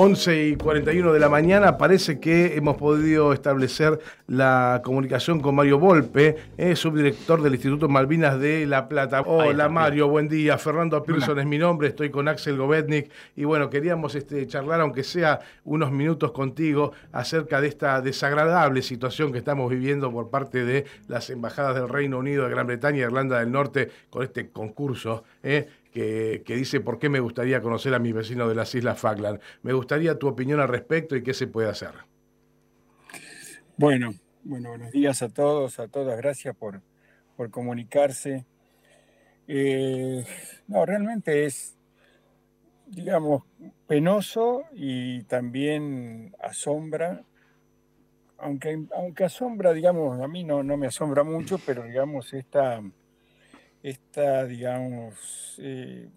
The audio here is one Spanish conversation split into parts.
11 y 41 de la mañana parece que hemos podido establecer la comunicación con Mario Volpe, eh, subdirector del Instituto Malvinas de La Plata. Hola Mario, buen día. Fernando Pearson es mi nombre, estoy con Axel Govetnik y bueno, queríamos este, charlar, aunque sea unos minutos contigo, acerca de esta desagradable situación que estamos viviendo por parte de las embajadas del Reino Unido, de Gran Bretaña y Irlanda del Norte con este concurso. Eh, que, dice por qué me gustaría conocer a mis vecinos de las Islas Falkland. Me gustaría tu opinión al respecto y qué se puede hacer. Bueno, bueno buenos días a todos, a todas. Gracias por, por comunicarse. Eh, no, realmente es, digamos, penoso y también asombra aunque, aunque asombra, digamos, a mí no, no me asombra mucho, pero digamos, esta, esta, digamos, eh,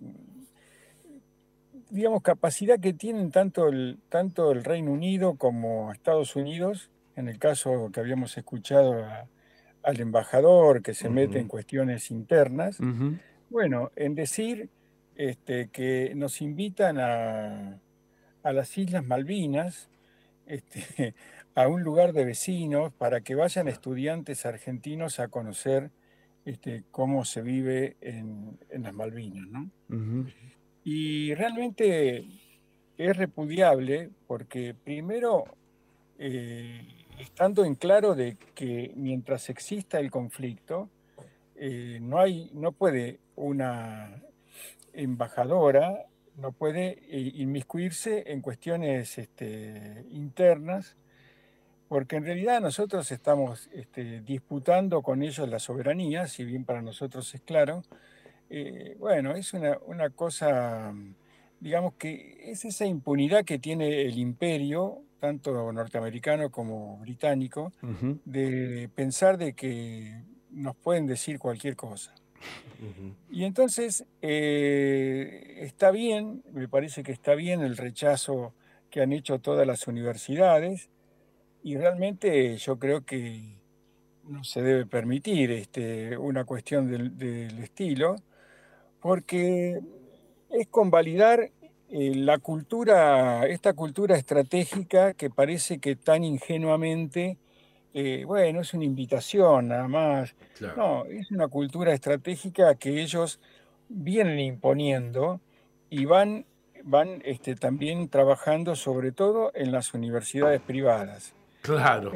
digamos, capacidad que tienen tanto el, tanto el Reino Unido como Estados Unidos, en el caso que habíamos escuchado al embajador que se mete en cuestiones internas, bueno, en decir este, que nos invitan a, a las Islas Malvinas, este, a un lugar de vecinos para que vayan estudiantes argentinos a conocer este, cómo se vive en, las Malvinas. ¿no? Y realmente es repudiable porque primero, eh, estando en claro de que mientras exista el conflicto, eh, no, hay, no puede una embajadora, no puede eh, inmiscuirse en cuestiones este, internas porque en realidad nosotros estamos este, disputando con ellos la soberanía, si bien para nosotros es claro. Eh, bueno, es una, cosa, digamos que es esa impunidad que tiene el imperio, tanto norteamericano como británico, de pensar de que nos pueden decir cualquier cosa. Y entonces eh, está bien, me parece que está bien el rechazo que han hecho todas las universidades, y realmente yo creo que no se debe permitir este, una cuestión del, estilo, porque es convalidar eh, la cultura, esta cultura estratégica que parece que tan ingenuamente, eh, bueno, es una invitación nada más. No, es una cultura estratégica que ellos vienen imponiendo y van, van este, también trabajando sobre todo en las universidades privadas. Claro.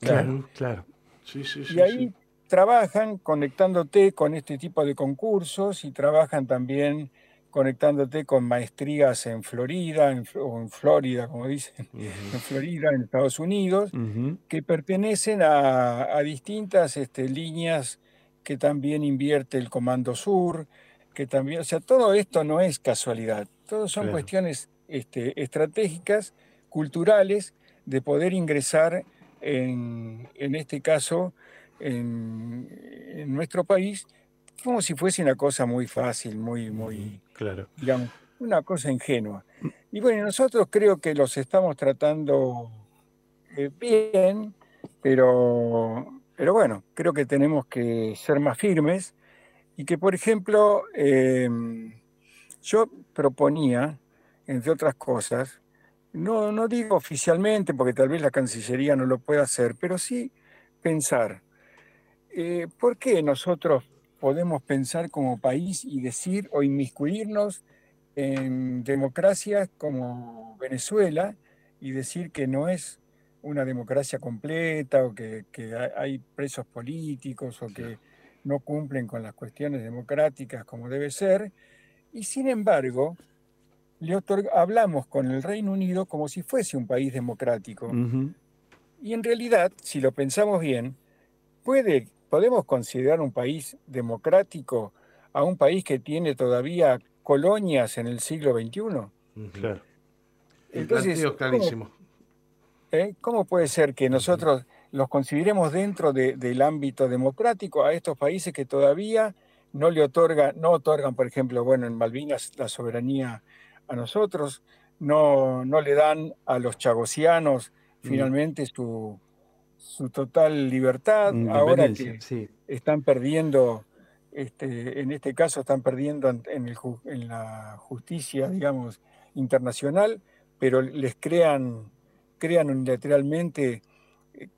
claro, claro. Sí, sí, sí, y ahí trabajan conectándote con este tipo de concursos y trabajan también conectándote con maestrías en Florida, o en Florida, como dicen, en Florida, en Estados Unidos, que pertenecen a, distintas este, líneas que también invierte el Comando Sur, que también, o sea, todo esto no es casualidad, todo son cuestiones este, estratégicas, culturales, de poder ingresar en, este caso en, nuestro país como si fuese una cosa muy fácil, muy, muy, claro. digamos, una cosa ingenua. Y bueno, nosotros creo que los estamos tratando eh, bien, pero, pero bueno, creo que tenemos que ser más firmes y que, por ejemplo, em, yo proponía, entre otras cosas, no, no digo oficialmente, porque tal vez la Cancillería no lo pueda hacer, pero sí pensar, eh, ¿por qué nosotros podemos pensar como país y decir o inmiscuirnos en democracias como Venezuela y decir que no es una democracia completa o que, hay presos políticos o que no cumplen con las cuestiones democráticas como debe ser? Y sin embargo, hablamos con el Reino Unido como si fuese un país democrático. Y en realidad, si lo pensamos bien, puede, podemos considerar un país democrático a un país que tiene todavía colonias en el siglo XXI. Claro. Entonces, clarísimo. ¿eh? ¿cómo, puede ser que nosotros los consideremos dentro del ámbito democrático a estos países que todavía no le otorgan, no otorgan, por ejemplo, bueno, en Malvinas la soberanía a nosotros, no, no le dan a los chagosianos finalmente su, su total libertad. Ahora que están perdiendo, este, en este caso están perdiendo en, en la justicia, digamos, internacional, pero les crean, crean unilateralmente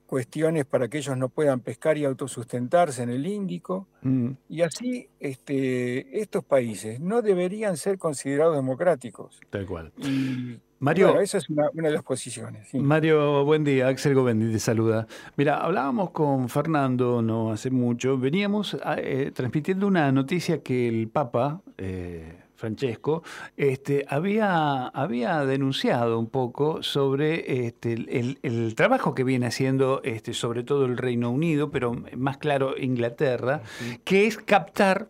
cuestiones para que ellos no puedan pescar y autosustentarse en el Índico. Mm. Y así este, estos países no deberían ser considerados democráticos. Tal cual. Mario, esa es una, de las posiciones. Mario, buen día. Axel Govendi te saluda. Mira, hablábamos con Fernando no hace mucho. Veníamos eh, transmitiendo una noticia que el Papa... Eh, Francesco, este, había, había denunciado un poco sobre este, el, trabajo que viene haciendo este, sobre todo el Reino Unido, pero más claro Inglaterra, que es captar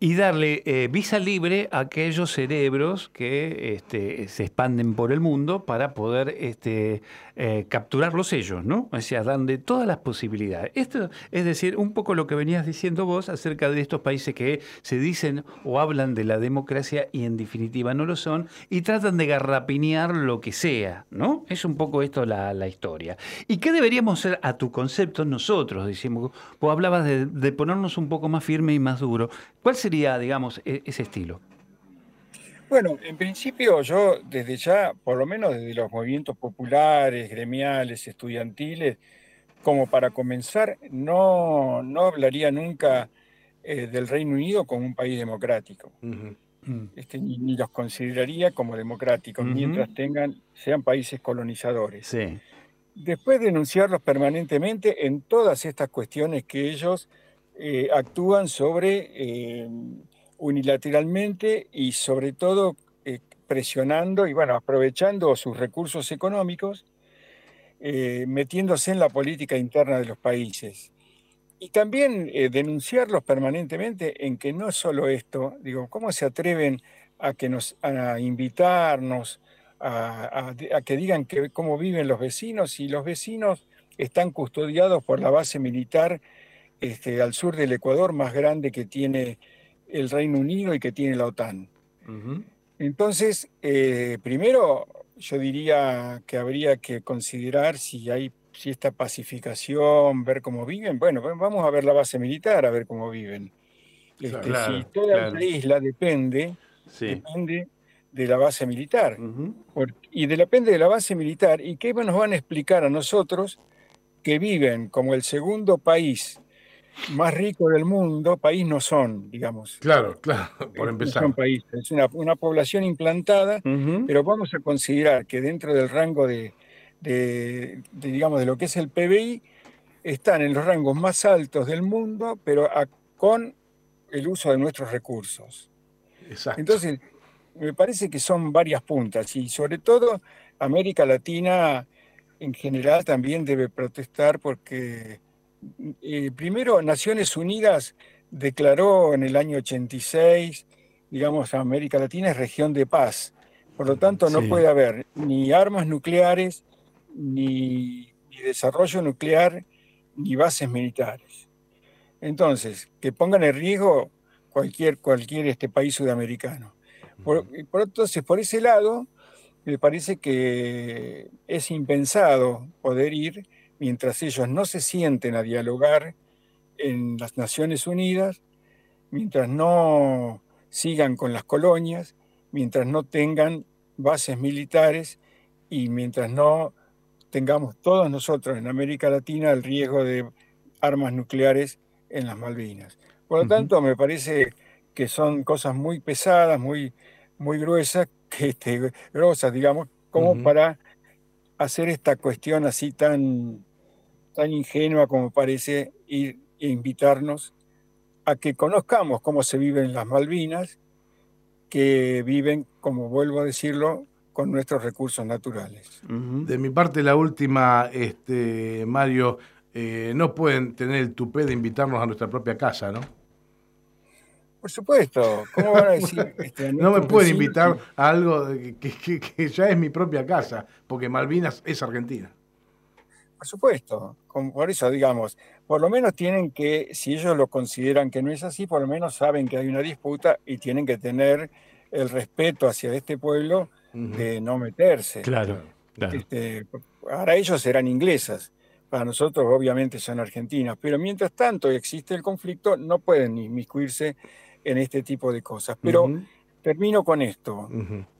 y darle eh, visa libre a aquellos cerebros que este, se expanden por el mundo para poder este, eh, capturarlos ellos, ¿no? O sea, dan de todas las posibilidades. Esto es decir, un poco lo que venías diciendo vos acerca de estos países que se dicen o hablan de la democracia y en definitiva no lo son y tratan de garrapinear lo que sea, ¿no? Es un poco esto la, historia. ¿Y qué deberíamos ser a tu concepto nosotros? Decimos, vos hablabas de, de ponernos un poco más firme y más duro. ¿Cuál sería, digamos, e-, ese estilo? Bueno, en principio yo desde ya, por lo menos desde los movimientos populares, gremiales, estudiantiles, como para comenzar, no, no hablaría nunca eh, del Reino Unido como un país democrático. Este, ni, los consideraría como democráticos, mientras tengan, sean países colonizadores. Sí. Después denunciarlos permanentemente en todas estas cuestiones que ellos eh, actúan sobre eh, unilateralmente y sobre todo eh, presionando y bueno, aprovechando sus recursos económicos, metiéndose en la política interna de los países. Y también denunciarlos permanentemente en que no solo esto, digo, ¿cómo se atreven a, que nos, a invitarnos, a, a que digan que, cómo viven los vecinos y los vecinos están custodiados por la base militar este, al sur del Ecuador más grande que tiene el Reino Unido y que tiene la OTAN. Entonces, eh, primero yo diría que habría que considerar si hay si esta pacificación, ver cómo viven. Bueno, vamos a ver la base militar, a ver cómo viven. Este, si toda la isla depende, depende de la base militar. y depende de la base militar. ¿Y qué nos van a explicar a nosotros que viven como el segundo país más rico del mundo, país no son, digamos. Claro, claro, por empezar. No son países, es una, población implantada, pero vamos a considerar que dentro del rango de, digamos, de lo que es el PBI, están en los rangos más altos del mundo, pero con el uso de nuestros recursos. Exacto. Entonces, me parece que son varias puntas y sobre todo América Latina en general también debe protestar porque eh, primero Naciones Unidas declaró en el año 86, digamos, América Latina es región de paz. Por lo tanto, no puede haber ni armas nucleares, ni, desarrollo nuclear, ni bases militares. Entonces, que pongan en riesgo cualquier, cualquier este país sudamericano. Por, por, entonces, por ese lado, me parece que es impensado poder ir mientras ellos no se sienten a dialogar en las Naciones Unidas, mientras no sigan con las colonias, mientras no tengan bases militares y mientras no tengamos todos nosotros en América Latina el riesgo de armas nucleares en las Malvinas. Por lo tanto, me parece que son cosas muy pesadas, muy, muy gruesas, que, este, grosas, digamos, como para hacer esta cuestión así tan, tan ingenua como parece ir e invitarnos a que conozcamos cómo se vive en las Malvinas, que viven, como vuelvo a decirlo, con nuestros recursos naturales. De mi parte, la última, este, Mario, eh, no pueden tener el tupé de invitarnos a nuestra propia casa, ¿no? Por supuesto, ¿cómo van a decir? Este, no me pueden invitar a algo que, ya es mi propia casa, porque Malvinas es Argentina. Por supuesto, por eso digamos, por lo menos tienen que, si ellos lo consideran que no es así, por lo menos saben que hay una disputa y tienen que tener el respeto hacia este pueblo de no meterse. Claro. Este, para ellos serán inglesas, para nosotros obviamente son argentinas, pero mientras tanto existe el conflicto, no pueden inmiscuirse en este tipo de cosas. Pero termino con esto,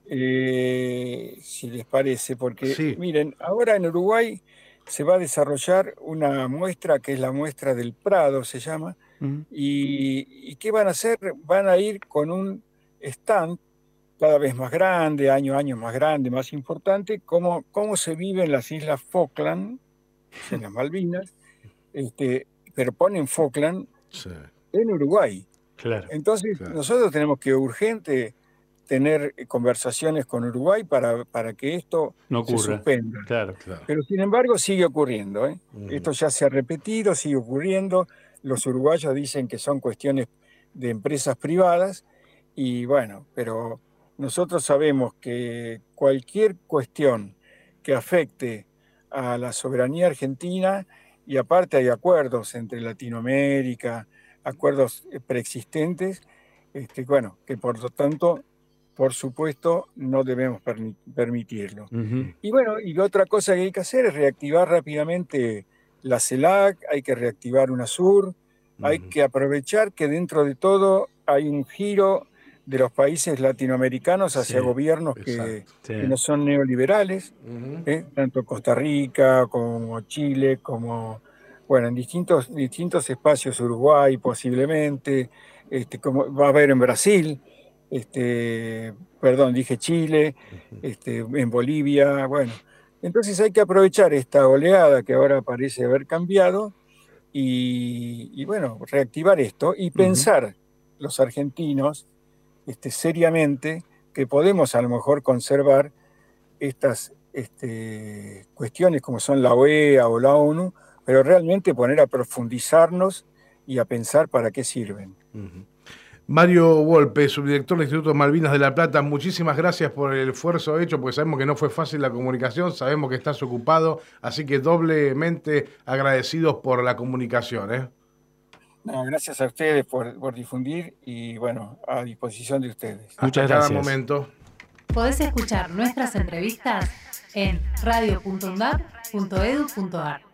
eh, si les parece, porque miren, ahora en Uruguay se va a desarrollar una muestra que es la muestra del Prado, se llama, y, y, ¿qué van a hacer? Van a ir con un stand cada vez más grande, año a año más grande, más importante, cómo, cómo se vive en las islas Falkland, en las Malvinas, este, pero ponen Falkland en Uruguay. Claro, Entonces, nosotros tenemos que urgente tener conversaciones con Uruguay para, para que esto no se suspenda. Pero sin embargo sigue ocurriendo. ¿eh? Esto ya se ha repetido, sigue ocurriendo. Los uruguayos dicen que son cuestiones de empresas privadas y bueno, pero nosotros sabemos que cualquier cuestión que afecte a la soberanía argentina, y aparte hay acuerdos entre Latinoamérica, acuerdos preexistentes, este, bueno, que por lo tanto, por supuesto, no debemos permitirlo. Y bueno, y otra cosa que hay que hacer es reactivar rápidamente la CELAC, hay que reactivar UNASUR, hay que aprovechar que dentro de todo hay un giro de los países latinoamericanos hacia gobiernos que, no son neoliberales, ¿eh? tanto Costa Rica como Chile, como, bueno, en distintos, distintos espacios, Uruguay posiblemente, este, como va a haber en Brasil, este, perdón, dije Chile, este, en Bolivia, bueno. Entonces hay que aprovechar esta oleada que ahora parece haber cambiado y, bueno, reactivar esto y pensar los argentinos, este, seriamente que podemos a lo mejor conservar estas este, cuestiones como son la OEA o la ONU, pero realmente poner a profundizarnos y a pensar para qué sirven. Mario Wolpe, subdirector del Instituto Malvinas de La Plata, muchísimas gracias por el esfuerzo hecho, porque sabemos que no fue fácil la comunicación, sabemos que estás ocupado, así que doblemente agradecidos por la comunicación. ¿eh? gracias a ustedes por, difundir y bueno, a disposición de ustedes. Muchas gracias. Cada momento. Podés escuchar nuestras entrevistas en radio.undab.edu.ar.